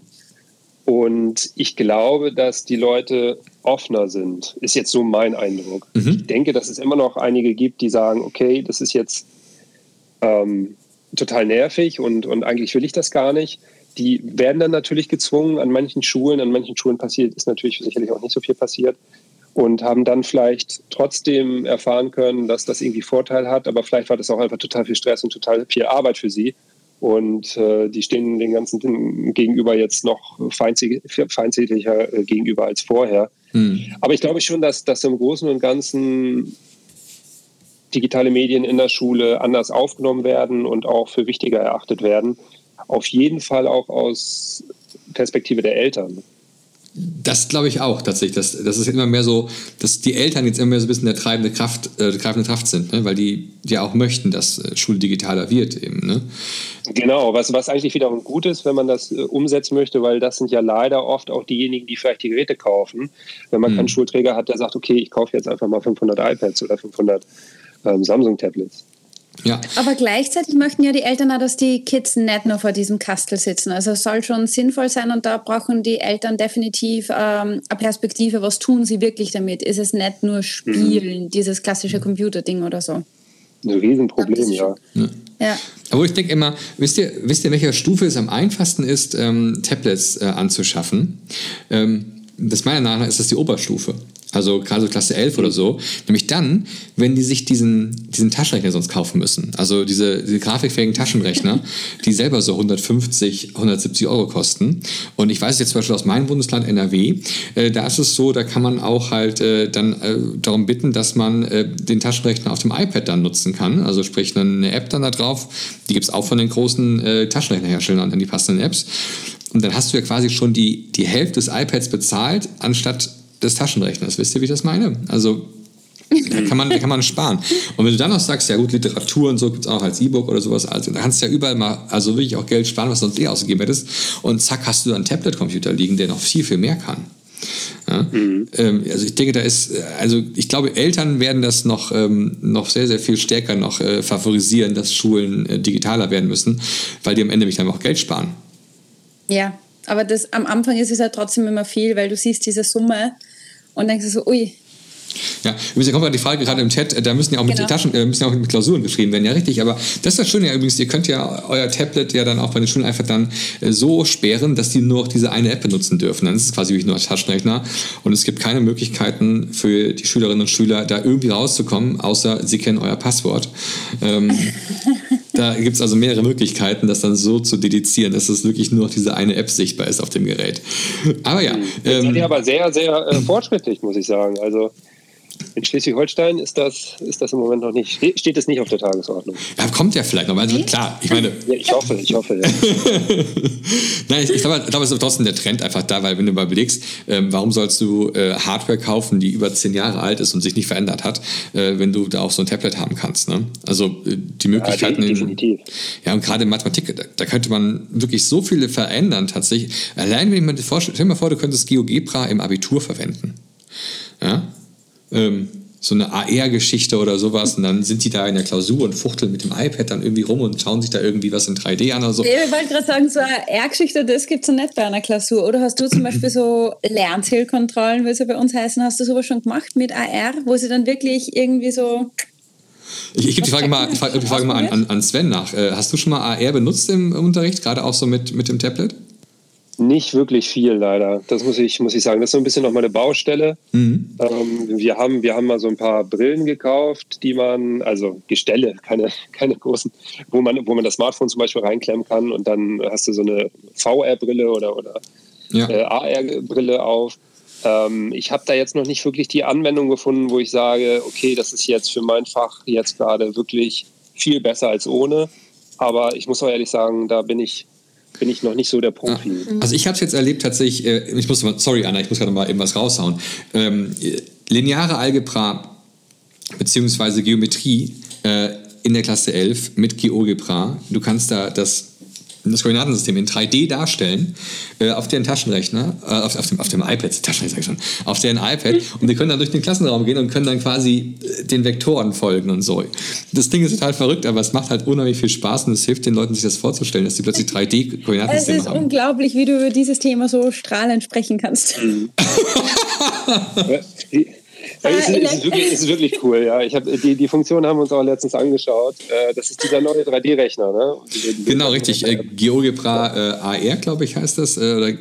Und ich glaube, dass die Leute offener sind, ist jetzt so mein Eindruck. Mhm. Ich denke, dass es immer noch einige gibt, die sagen, okay, das ist jetzt ähm, total nervig und, und eigentlich will ich das gar nicht. Die werden dann natürlich gezwungen an manchen Schulen, an manchen Schulen passiert, ist natürlich sicherlich auch nicht so viel passiert und haben dann vielleicht trotzdem erfahren können, dass das irgendwie Vorteil hat, aber vielleicht war das auch einfach total viel Stress und total viel Arbeit für sie und äh, die stehen den ganzen Dingen gegenüber jetzt noch feindseliger äh, gegenüber als vorher. Mhm. Aber ich glaube schon, dass, dass im Großen und Ganzen digitale Medien in der Schule anders aufgenommen werden und auch für wichtiger erachtet werden. Auf jeden Fall auch aus Perspektive der Eltern. Das glaube ich auch tatsächlich. Das, das ist immer mehr so, dass die Eltern jetzt immer mehr so ein bisschen der treibende Kraft, äh, treibende Kraft sind, ne? weil die ja auch möchten, dass äh, Schule digitaler wird eben. Ne? Genau, was, was eigentlich wiederum gut ist, wenn man das äh, umsetzen möchte, weil das sind ja leider oft auch diejenigen, die vielleicht die Geräte kaufen. Wenn man mhm. keinen Schulträger hat, der sagt, okay, ich kaufe jetzt einfach mal 500 iPads oder 500 ähm, Samsung-Tablets. Ja. Aber gleichzeitig möchten ja die Eltern auch, dass die Kids nicht nur vor diesem Kastel sitzen. Also es soll schon sinnvoll sein und da brauchen die Eltern definitiv ähm, eine Perspektive. Was tun sie wirklich damit? Ist es nicht nur Spielen, mhm. dieses klassische Computerding oder so? Ein Riesenproblem, ja. ja. ja. Aber ich denke immer, wisst ihr, wisst ihr, welcher Stufe es am einfachsten ist, ähm, Tablets äh, anzuschaffen? Ähm, das meiner Meinung nach ist das die Oberstufe also gerade so Klasse 11 oder so, nämlich dann, wenn die sich diesen, diesen Taschenrechner sonst kaufen müssen. Also diese, diese grafikfähigen Taschenrechner, [laughs] die selber so 150, 170 Euro kosten. Und ich weiß jetzt zum Beispiel aus meinem Bundesland NRW, äh, da ist es so, da kann man auch halt äh, dann äh, darum bitten, dass man äh, den Taschenrechner auf dem iPad dann nutzen kann. Also sprich eine App dann da drauf. Die gibt es auch von den großen äh, Taschenrechnerherstellern, dann die passenden Apps. Und dann hast du ja quasi schon die, die Hälfte des iPads bezahlt, anstatt des Taschenrechners. Wisst ihr, wie ich das meine? Also da kann man, da kann man sparen. Und wenn du dann noch sagst, ja gut, Literatur und so gibt es auch als E-Book oder sowas, also da kannst du ja überall mal, also wirklich auch Geld sparen, was du sonst eh ausgegeben hättest. Und zack, hast du dann einen Tablet-Computer liegen, der noch viel, viel mehr kann. Ja? Mhm. Ähm, also ich denke, da ist, also ich glaube, Eltern werden das noch, ähm, noch sehr, sehr viel stärker noch äh, favorisieren, dass Schulen äh, digitaler werden müssen, weil die am Ende mich dann auch Geld sparen. Ja, aber das, am Anfang ist es ja trotzdem immer viel, weil du siehst diese Summe und denkst so, ui, ja, übrigens, da kommt die Frage gerade im Chat, da müssen ja auch mit genau. Taschen, äh, müssen ja auch mit Klausuren geschrieben werden, ja richtig, aber das ist das Schöne ja übrigens, ihr könnt ja euer Tablet ja dann auch bei den Schulen einfach dann äh, so sperren, dass die nur noch diese eine App benutzen dürfen. Dann ist es quasi wirklich nur ein Taschenrechner und es gibt keine Möglichkeiten für die Schülerinnen und Schüler, da irgendwie rauszukommen, außer sie kennen euer Passwort. Ähm, [laughs] da gibt es also mehrere Möglichkeiten, das dann so zu dedizieren, dass es wirklich nur noch diese eine App sichtbar ist auf dem Gerät. Aber ja. Ähm, seid ihr aber sehr, sehr äh, fortschrittlich, muss ich sagen. Also in Schleswig-Holstein ist das, ist das im Moment noch nicht, steht es nicht auf der Tagesordnung. Ja, kommt ja vielleicht noch. Also klar, ich meine. Ja, ich hoffe, ich hoffe, ja. [laughs] Nein, ich, ich glaube, ich glaube, es ist trotzdem der Trend einfach da, weil wenn du mal überlegst, ähm, warum sollst du äh, Hardware kaufen, die über zehn Jahre alt ist und sich nicht verändert hat, äh, wenn du da auch so ein Tablet haben kannst. Ne? Also äh, die Möglichkeiten. Ja, definitiv. In, ja, und gerade in Mathematik, da, da, könnte man wirklich so viele verändern tatsächlich. Allein wenn ich mir vorstelle, stell dir mal vor, du könntest GeoGebra im Abitur verwenden. Ja? Ähm, so eine AR-Geschichte oder sowas und dann sind die da in der Klausur und fuchteln mit dem iPad dann irgendwie rum und schauen sich da irgendwie was in 3D an oder so. Ich wollte gerade sagen, so eine AR-Geschichte, das gibt es ja nicht bei einer Klausur. Oder hast du zum [clears throat] Beispiel so Lernzielkontrollen, wie es ja bei uns heißen, hast du sowas schon gemacht mit AR, wo sie dann wirklich irgendwie so... Ich, ich gebe die Frage mal, die Frage mal an, an Sven nach. Äh, hast du schon mal AR benutzt im Unterricht, gerade auch so mit, mit dem Tablet? Nicht wirklich viel, leider. Das muss ich, muss ich sagen. Das ist so ein bisschen noch mal eine Baustelle. Mhm. Ähm, wir, haben, wir haben mal so ein paar Brillen gekauft, die man, also Gestelle, keine, keine großen, wo man, wo man das Smartphone zum Beispiel reinklemmen kann und dann hast du so eine VR-Brille oder, oder ja. äh, AR-Brille auf. Ähm, ich habe da jetzt noch nicht wirklich die Anwendung gefunden, wo ich sage, okay, das ist jetzt für mein Fach jetzt gerade wirklich viel besser als ohne. Aber ich muss auch ehrlich sagen, da bin ich bin ich noch nicht so der Profi. Ah. Also ich habe es jetzt erlebt tatsächlich, äh, ich muss mal, sorry Anna, ich muss gerade mal eben was raushauen. Ähm, lineare Algebra beziehungsweise Geometrie äh, in der Klasse 11 mit GeoGebra. Du kannst da das das Koordinatensystem in 3D darstellen äh, auf deren Taschenrechner, äh, auf, auf, dem, auf dem iPad, Taschenrechner sag ich schon, auf deren iPad und die können dann durch den Klassenraum gehen und können dann quasi äh, den Vektoren folgen und so. Das Ding ist total verrückt, aber es macht halt unheimlich viel Spaß und es hilft den Leuten, sich das vorzustellen, dass sie plötzlich 3D-Koordinatensysteme haben. Es ist unglaublich, wie du über dieses Thema so strahlend sprechen kannst. [laughs] Mhm. es, ist, es, ist wirklich, es ist wirklich cool, ja. Ich hab, die, die Funktion haben wir uns auch letztens angeschaut. Äh, das ist dieser neue 3D-Rechner, ne? Genau, richtig. Äh, GeoGebra äh, AR, glaube ich, heißt das. Äh, oder,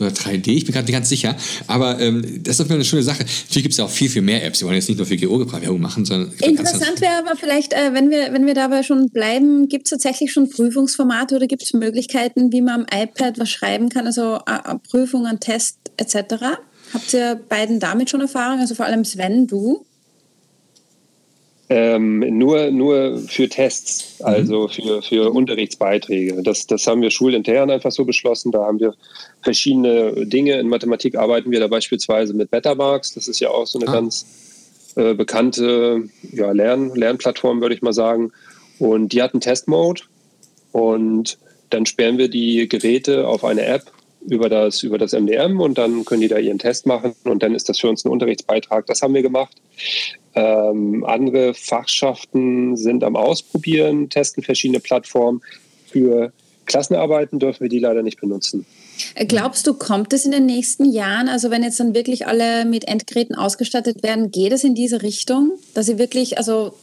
oder 3D, ich bin gerade nicht ganz sicher. Aber ähm, das ist auf eine schöne Sache. Natürlich gibt es ja auch viel, viel mehr Apps. Wir wollen jetzt nicht nur für GeoGebra Werbung machen, sondern. Interessant wäre aber vielleicht, äh, wenn, wir, wenn wir dabei schon bleiben, gibt es tatsächlich schon Prüfungsformate oder gibt es Möglichkeiten, wie man am iPad was schreiben kann, also äh, Prüfungen, Test etc.? Habt ihr beiden damit schon Erfahrung? Also vor allem Sven, du? Ähm, nur, nur für Tests, mhm. also für, für Unterrichtsbeiträge. Das, das haben wir schulintern einfach so beschlossen. Da haben wir verschiedene Dinge. In Mathematik arbeiten wir da beispielsweise mit Betamax. Das ist ja auch so eine ah. ganz äh, bekannte ja, Lern, Lernplattform, würde ich mal sagen. Und die hat einen Testmode. Und dann sperren wir die Geräte auf eine App über das, über das MDM und dann können die da ihren Test machen und dann ist das für uns ein Unterrichtsbeitrag. Das haben wir gemacht. Ähm, andere Fachschaften sind am Ausprobieren, testen verschiedene Plattformen. Für Klassenarbeiten dürfen wir die leider nicht benutzen. Glaubst du, kommt es in den nächsten Jahren? Also wenn jetzt dann wirklich alle mit Endgeräten ausgestattet werden, geht es in diese Richtung, dass ich wirklich, also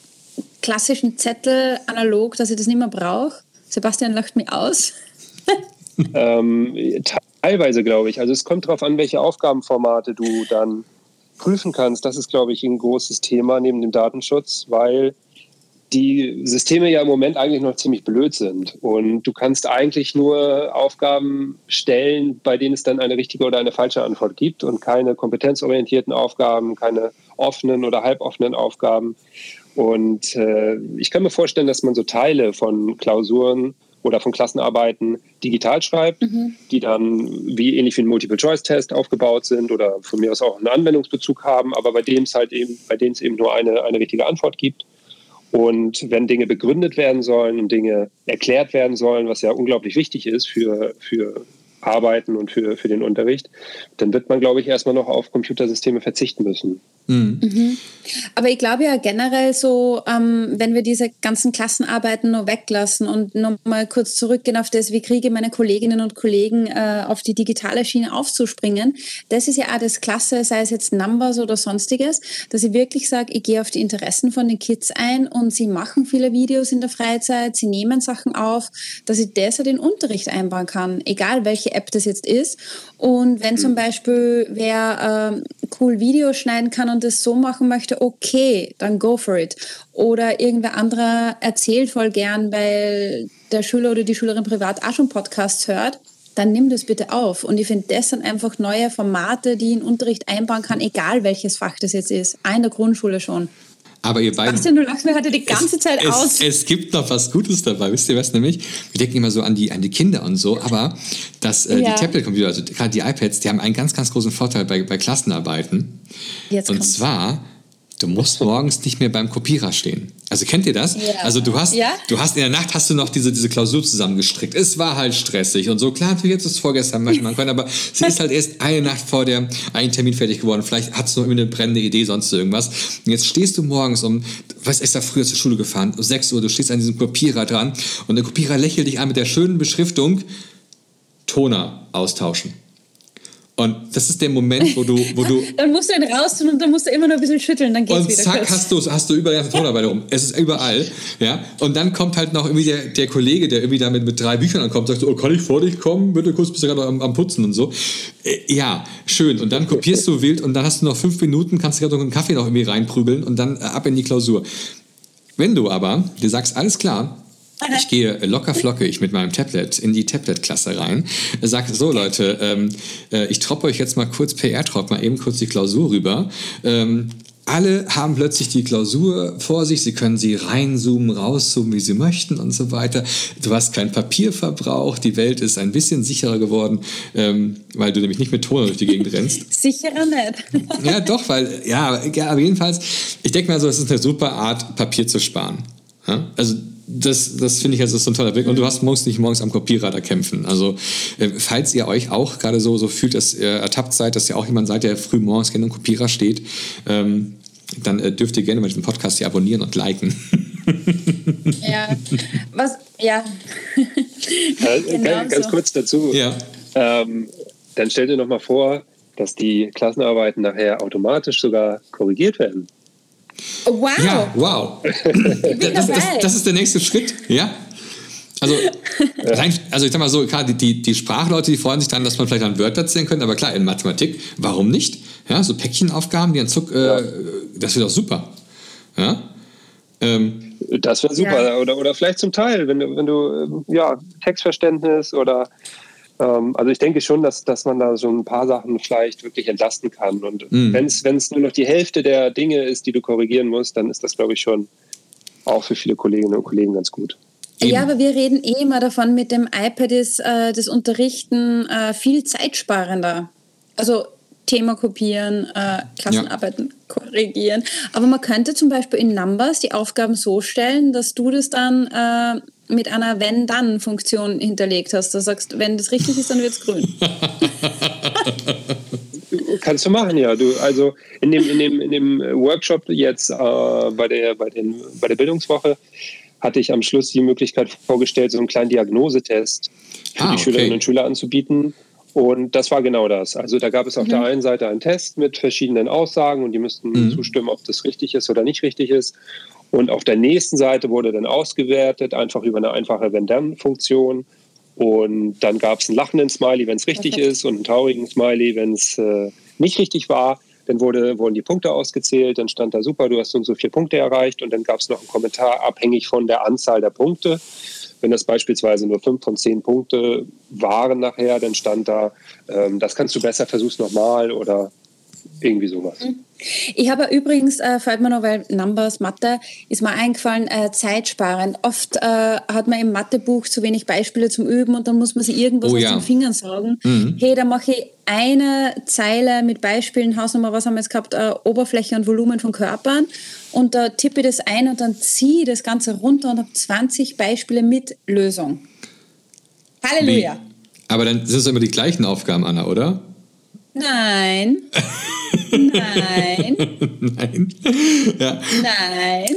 klassischen Zettel analog, dass ich das nicht mehr brauche? Sebastian lacht mich aus. [laughs] ähm, teilweise, glaube ich. Also es kommt darauf an, welche Aufgabenformate du dann prüfen kannst. Das ist, glaube ich, ein großes Thema neben dem Datenschutz, weil die Systeme ja im Moment eigentlich noch ziemlich blöd sind. Und du kannst eigentlich nur Aufgaben stellen, bei denen es dann eine richtige oder eine falsche Antwort gibt und keine kompetenzorientierten Aufgaben, keine offenen oder halboffenen Aufgaben. Und äh, ich kann mir vorstellen, dass man so Teile von Klausuren oder von Klassenarbeiten digital schreibt, mhm. die dann wie ähnlich wie ein Multiple-Choice-Test aufgebaut sind oder von mir aus auch einen Anwendungsbezug haben, aber bei dem es halt eben, bei denen es eben nur eine, eine richtige Antwort gibt. Und wenn Dinge begründet werden sollen und Dinge erklärt werden sollen, was ja unglaublich wichtig ist für, für Arbeiten und für, für den Unterricht, dann wird man, glaube ich, erstmal noch auf Computersysteme verzichten müssen. Mhm. Mhm. Aber ich glaube ja generell so, ähm, wenn wir diese ganzen Klassenarbeiten nur weglassen und nochmal kurz zurückgehen auf das, wie kriege ich meine Kolleginnen und Kollegen äh, auf die digitale Schiene aufzuspringen, das ist ja auch das Klasse, sei es jetzt Numbers oder sonstiges, dass ich wirklich sage, ich gehe auf die Interessen von den Kids ein und sie machen viele Videos in der Freizeit, sie nehmen Sachen auf, dass ich das in den Unterricht einbauen kann, egal welche App das jetzt ist. Und wenn zum Beispiel wer äh, cool Videos schneiden kann und das so machen möchte, okay, dann go for it. Oder irgendwer anderer erzählt voll gern, weil der Schüler oder die Schülerin privat auch schon Podcasts hört, dann nimm das bitte auf. Und ich finde, das sind einfach neue Formate, die in Unterricht einbauen kann, egal welches Fach das jetzt ist. Auch in der Grundschule schon. Aber ihr beiden. Sebastian, du lachst mir heute die ganze es, Zeit es, aus. Es gibt noch was Gutes dabei. Wisst ihr was nämlich? Wir denken immer so an die, an die Kinder und so, aber das, äh, ja. die Tablet-Computer, also gerade die iPads, die haben einen ganz, ganz großen Vorteil bei, bei Klassenarbeiten. Jetzt und kommt's. zwar, du musst morgens nicht mehr beim Kopierer stehen. Also kennt ihr das? Ja. Also du hast, ja? du hast in der Nacht hast du noch diese, diese Klausur zusammengestrickt. Es war halt stressig und so. Klar, natürlich jetzt ist vorgestern manchmal [laughs] können, aber sie ist halt erst eine Nacht vor der einen Termin fertig geworden. Vielleicht hast du noch eine brennende Idee, sonst irgendwas. Und jetzt stehst du morgens um, was ist da früher zur Schule gefahren? Um 6 Uhr, du stehst an diesem Kopierer dran und der Kopierer lächelt dich an mit der schönen Beschriftung Toner austauschen. Und das ist der Moment, wo du. Wo du [laughs] dann musst du ihn raus tun und dann musst du immer nur ein bisschen schütteln, dann geht's und wieder. Und zack, hast du, hast du überall ganze Tonarbeit rum. Es ist überall. Ja? Und dann kommt halt noch irgendwie der, der Kollege, der irgendwie damit mit drei Büchern ankommt, sagt so, oh, kann ich vor dich kommen? Bitte kurz, bist du gerade am, am, Putzen und so. Äh, ja, schön. Und dann kopierst du wild und dann hast du noch fünf Minuten, kannst du gerade noch einen Kaffee noch irgendwie reinprügeln und dann äh, ab in die Klausur. Wenn du aber dir sagst, alles klar, ich gehe locker flockig mit meinem Tablet in die Tablet-Klasse rein, sage so Leute, ähm, äh, ich troppe euch jetzt mal kurz per AirDrop mal eben kurz die Klausur rüber. Ähm, alle haben plötzlich die Klausur vor sich, sie können sie reinzoomen, rauszoomen, wie sie möchten und so weiter. Du hast keinen Papierverbrauch, die Welt ist ein bisschen sicherer geworden, ähm, weil du nämlich nicht mit Toner durch die Gegend rennst. [laughs] Sicherer nicht. ja, doch, weil, ja, ja aber jedenfalls, ich denke mal so, es ist eine super Art, Papier zu sparen. Ja? Also das, das finde ich also so ein toller Blick. Und du hast musst nicht morgens am Kopierradar kämpfen. Also, äh, falls ihr euch auch gerade so, so fühlt, dass ihr ertappt seid, dass ihr auch jemand seid, der früh morgens gerne am Kopierer steht, ähm, dann äh, dürft ihr gerne mal diesen Podcast hier abonnieren und liken. [laughs] ja, was, ja. [laughs] äh, genau ganz so. kurz dazu. Ja. Ähm, dann stell dir noch mal vor, dass die Klassenarbeiten nachher automatisch sogar korrigiert werden. Wow. Ja, wow. das, das, das, ist der nächste Schritt, ja. Also, [laughs] rein, also ich sag mal so, klar, die, die, die Sprachleute, die freuen sich dann, dass man vielleicht dann Wörter zählen könnte, aber klar, in Mathematik, warum nicht? Ja, so Päckchenaufgaben, die an Zuck, äh, das wird auch super. Ja. Ähm, das wäre super. Ja. Oder, oder vielleicht zum Teil, wenn du, wenn du ja, Textverständnis oder ähm, also ich denke schon, dass, dass man da so ein paar Sachen vielleicht wirklich entlasten kann. Und mhm. wenn es nur noch die Hälfte der Dinge ist, die du korrigieren musst, dann ist das, glaube ich, schon auch für viele Kolleginnen und Kollegen ganz gut. Eben. Ja, aber wir reden eh immer davon, mit dem iPad ist äh, das Unterrichten äh, viel zeitsparender. Also Thema kopieren, äh, Klassenarbeiten ja. korrigieren. Aber man könnte zum Beispiel in Numbers die Aufgaben so stellen, dass du das dann äh, mit einer Wenn-Dann-Funktion hinterlegt hast. Du sagst, wenn das richtig ist, dann wird es grün. [laughs] Kannst du machen, ja. Du, also in dem, in dem, in dem Workshop jetzt äh, bei, der, bei, den, bei der Bildungswoche hatte ich am Schluss die Möglichkeit vorgestellt, so einen kleinen Diagnosetest für ah, die okay. Schülerinnen und Schüler anzubieten. Und das war genau das. Also da gab es auf mhm. der einen Seite einen Test mit verschiedenen Aussagen und die müssten mhm. zustimmen, ob das richtig ist oder nicht richtig ist. Und auf der nächsten Seite wurde dann ausgewertet, einfach über eine einfache Wenn-Dann-Funktion. Und dann gab es einen lachenden Smiley, wenn es richtig okay. ist, und einen traurigen Smiley, wenn es äh, nicht richtig war. Dann wurde, wurden die Punkte ausgezählt, dann stand da super, du hast so und so vier Punkte erreicht. Und dann gab es noch einen Kommentar, abhängig von der Anzahl der Punkte. Wenn das beispielsweise nur fünf von zehn Punkte waren nachher, dann stand da, ähm, das kannst du besser, versuch's nochmal oder irgendwie sowas. Mhm. Ich habe übrigens, äh, fällt mir noch, weil Numbers, Mathe, ist mir eingefallen, äh, zeitsparend. Oft äh, hat man im Mathebuch zu wenig Beispiele zum Üben und dann muss man sich irgendwas oh, ja. aus den Fingern sagen. Mhm. Hey, da mache ich eine Zeile mit Beispielen, Hausnummer, was haben wir jetzt gehabt, äh, Oberfläche und Volumen von Körpern und da tippe ich das ein und dann ziehe ich das Ganze runter und habe 20 Beispiele mit Lösung. Halleluja. Wie? Aber dann sind es immer die gleichen Aufgaben, Anna, oder? Nein. [laughs] Nein. [laughs] Nein. Ja. Nein.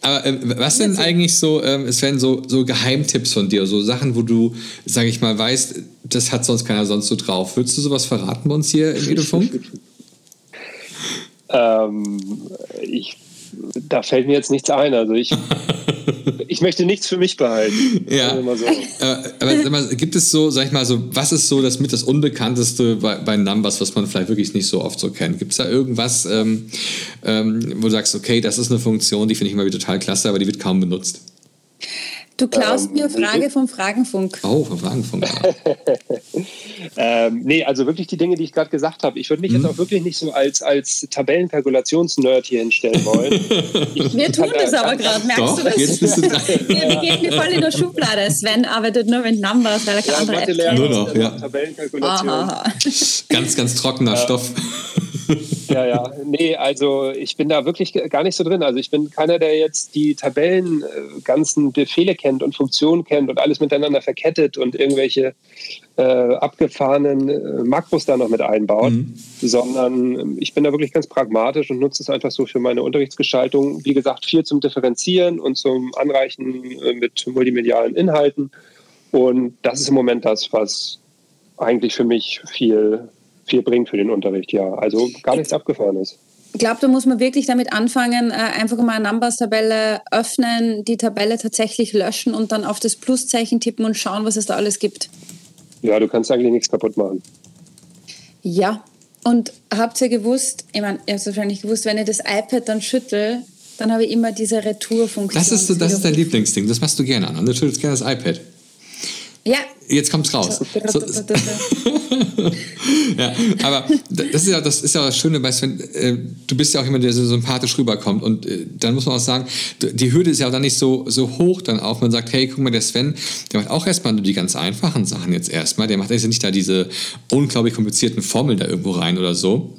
Aber äh, was sind eigentlich so, ähm, es wären so, so Geheimtipps von dir, so Sachen, wo du, sage ich mal, weißt, das hat sonst keiner sonst so drauf. Würdest du sowas verraten bei uns hier im Edofunk? [laughs] ähm, ich da fällt mir jetzt nichts ein. Also ich, [laughs] ich möchte nichts für mich behalten. Ja. So. aber, aber gibt es so, sag ich mal, so, was ist so das mit das Unbekannteste bei, bei Numbers, was man vielleicht wirklich nicht so oft so kennt? Gibt es da irgendwas, ähm, ähm, wo du sagst, okay, das ist eine Funktion, die finde ich immer wieder total klasse, aber die wird kaum benutzt? Du klaust ähm, mir Frage vom Fragenfunk. Oh, vom Fragenfunk. [laughs] ähm, nee, also wirklich die Dinge, die ich gerade gesagt habe. Ich würde mich hm. jetzt auch wirklich nicht so als, als Tabellenkalkulationsnerd hier hinstellen wollen. [laughs] Ich, Wir tun das aber gerade, merkst doch, du das? Jetzt bist du dran. Wir gehen mir voll in der Schublade. Sven arbeitet nur mit Numbers, weil er keine ja, andere App Nur noch, ja. Tabellenkalkulation. Ganz, ganz trockener Stoff. Ja, ja. Nee, also ich bin da wirklich gar nicht so drin. Also ich bin keiner, der jetzt die Tabellen, äh, ganzen Befehle kennt und Funktionen kennt und alles miteinander verkettet und irgendwelche äh, abgefahrenen äh, Makros da noch mit einbaut, mhm. sondern ich bin da wirklich ganz pragmatisch und nutze es einfach so für meine Unterrichtsgestaltung. Wie gesagt, viel zum Differenzieren und zum Anreichen äh, mit multimedialen Inhalten. Und das ist im Moment das, was eigentlich für mich viel viel bringt für den Unterricht, ja. Also gar nichts Abgefahrenes. Ich glaube, da muss man wirklich damit anfangen, äh, einfach mal eine Numbers-Tabelle öffnen, die Tabelle tatsächlich löschen und dann auf das Pluszeichen tippen und schauen, was es da alles gibt. Ja, du kannst eigentlich nichts kaputt machen. Ja, und habt ihr gewusst, ich meine, ihr habt wahrscheinlich gewusst, wenn ich das iPad dann schüttel, dann habe ich immer diese Retour-Funktion. Das ist, das ist dein Lieblingsding, das machst du gerne an. Und du schüttelst gerne das iPad. Ja. Jetzt kommt's raus. So, [laughs] ja, aber das ist ja das, ist ja das Schöne bei Sven. Äh, du bist ja auch jemand, der so sympathisch rüberkommt. Und äh, dann muss man auch sagen, die Hürde ist ja auch dann nicht so, so hoch dann auch. Man sagt, hey, guck mal, der Sven, der macht auch erstmal nur die ganz einfachen Sachen jetzt erstmal. Der macht jetzt nicht da diese unglaublich komplizierten Formeln da irgendwo rein oder so.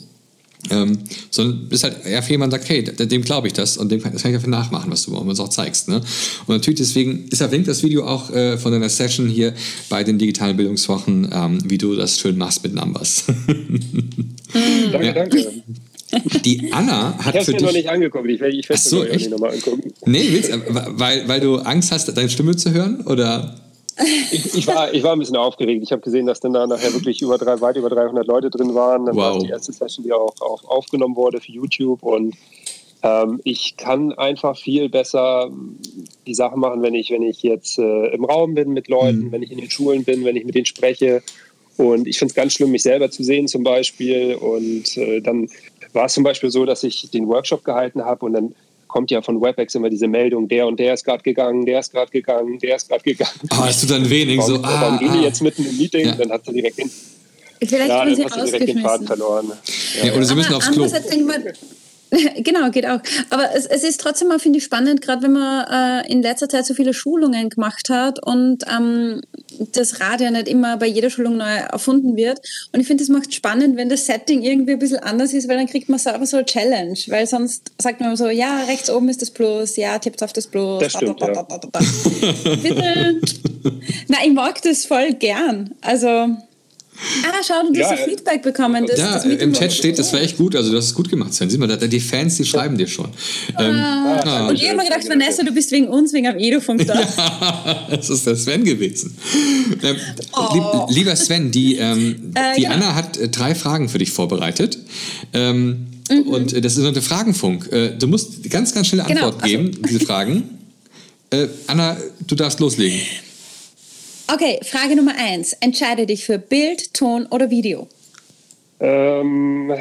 Ähm, sondern ist halt eher für jemanden sagt, hey, dem glaube ich das und dem kann, das kann ich dafür nachmachen, was du uns auch zeigst. Ne? Und natürlich deswegen ist verlinkt das Video auch äh, von deiner Session hier bei den digitalen Bildungswochen, ähm, wie du das schön machst mit Numbers. [laughs] danke, ja. danke. Die Anna hat ich für dich... Ich habe noch nicht angeguckt. Ich werde ich werd so, mir nochmal angucken. Nee, willst, weil, weil du Angst hast, deine Stimme zu hören? Oder... Ich, ich, war, ich war ein bisschen aufgeregt. Ich habe gesehen, dass dann da nachher wirklich über drei, weit über 300 Leute drin waren. Dann wow. war die erste Session, die auch, auch aufgenommen wurde für YouTube. Und ähm, ich kann einfach viel besser die Sachen machen, wenn ich, wenn ich jetzt äh, im Raum bin mit Leuten, mhm. wenn ich in den Schulen bin, wenn ich mit denen spreche. Und ich finde es ganz schlimm, mich selber zu sehen zum Beispiel. Und äh, dann war es zum Beispiel so, dass ich den Workshop gehalten habe und dann kommt ja von WebEx immer diese Meldung, der und der ist gerade gegangen, der ist gerade gegangen, der ist gerade gegangen. Ah, es tut dann wenig so. Ah, dann gehen die jetzt mitten im Meeting, ja. dann hat sie direkt den, Vielleicht ja, dann hat sie direkt den Faden verloren. Ja, ja, oder sie müssen aufs Klo. [laughs] Genau, geht auch. Aber es, es ist trotzdem mal, finde ich, spannend, gerade wenn man äh, in letzter Zeit so viele Schulungen gemacht hat und ähm, das Rad ja nicht immer bei jeder Schulung neu erfunden wird. Und ich finde, es macht spannend, wenn das Setting irgendwie ein bisschen anders ist, weil dann kriegt man selber so eine Challenge. Weil sonst sagt man so, ja, rechts oben ist das Plus, ja, tippt auf das Plus. Das stimmt, da, da, da, ja. Bitte. [laughs] Na, ich mag das voll gern. Also Ah, schau, du hast ja, Feedback bekommen. Das, ja, das im Chat steht, das war echt gut. Also, du hast es gut gemacht, Sven. Sieh mal, die Fans, die schreiben dir schon. Ah, ähm, ah, und ich habe mir gedacht, Vanessa, du bist wegen uns, wegen am Edofunk da. [laughs] ja, das ist der Sven gewesen. Ähm, oh. Lieber Sven, die, ähm, äh, die genau. Anna hat äh, drei Fragen für dich vorbereitet. Ähm, mhm. Und äh, das ist eine Fragenfunk. Äh, du musst ganz, ganz schnell genau, Antwort genau. geben, diese Fragen. Äh, Anna, du darfst loslegen. Okay, Frage Nummer eins. Entscheide dich für Bild, Ton oder Video? Ähm,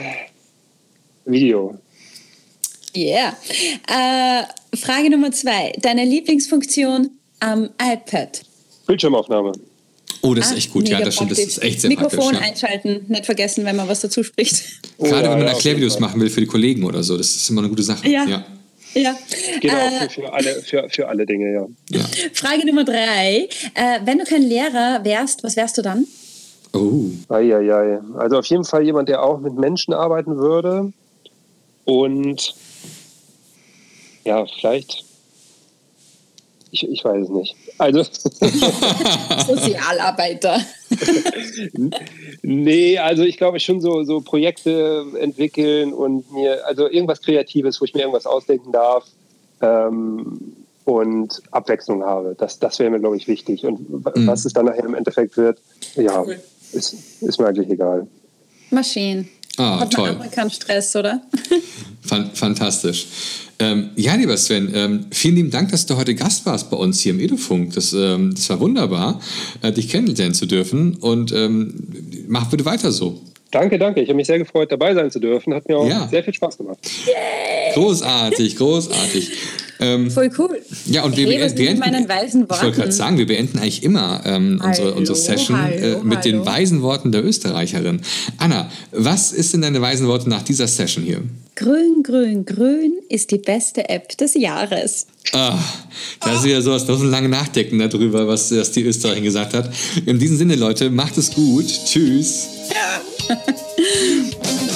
Video. Yeah. Äh, Frage Nummer zwei. Deine Lieblingsfunktion am iPad? Bildschirmaufnahme. Oh, das ist echt gut. Ja, das stimmt. Das ist echt sehr Mikrofon praktisch, einschalten, nicht vergessen, wenn man was dazu spricht. Gerade ja, wenn man Erklärvideos machen will für die Kollegen oder so. Das ist immer eine gute Sache. Ja. Ja. Auch äh, für, alle, für, für alle Dinge, ja. ja. Frage Nummer drei. Äh, wenn du kein Lehrer wärst, was wärst du dann? Oh. Eieiei. Also auf jeden Fall jemand, der auch mit Menschen arbeiten würde. Und ja, vielleicht. Ich, ich weiß es nicht. Also. [laughs] [laughs] Sozialarbeiter. [laughs] nee, also ich glaube schon so, so Projekte entwickeln und mir, also irgendwas Kreatives, wo ich mir irgendwas ausdenken darf ähm, und Abwechslung habe. Das, das wäre mir, glaube ich, wichtig. Und mhm. was es dann nachher im Endeffekt wird, ja, ist, ist mir eigentlich egal. Maschinen. Ah, Hat toll. man keinen Stress, oder? Fantastisch. Ähm, ja, lieber Sven, ähm, vielen lieben Dank, dass du heute Gast warst bei uns hier im Edufunk. Das, ähm, das war wunderbar, äh, dich kennenlernen zu dürfen und ähm, mach bitte weiter so. Danke, danke. Ich habe mich sehr gefreut, dabei sein zu dürfen. Hat mir auch ja. sehr viel Spaß gemacht. Yay. Großartig, großartig. Ähm, Voll cool. Ja, und wir hey, beenden, mit meinen weisen Worten. Ich wollte gerade sagen, wir beenden eigentlich immer ähm, unsere, hallo, unsere Session hallo, äh, mit hallo. den weisen Worten der Österreicherin. Anna, was ist denn deine weisen Worte nach dieser Session hier? Grün, grün, grün ist die beste App des Jahres. Ah, da ist wieder sowas, da muss man lange nachdenken darüber, was, was die Österreicherin gesagt hat. In diesem Sinne, Leute, macht es gut. Tschüss. Ja. [laughs]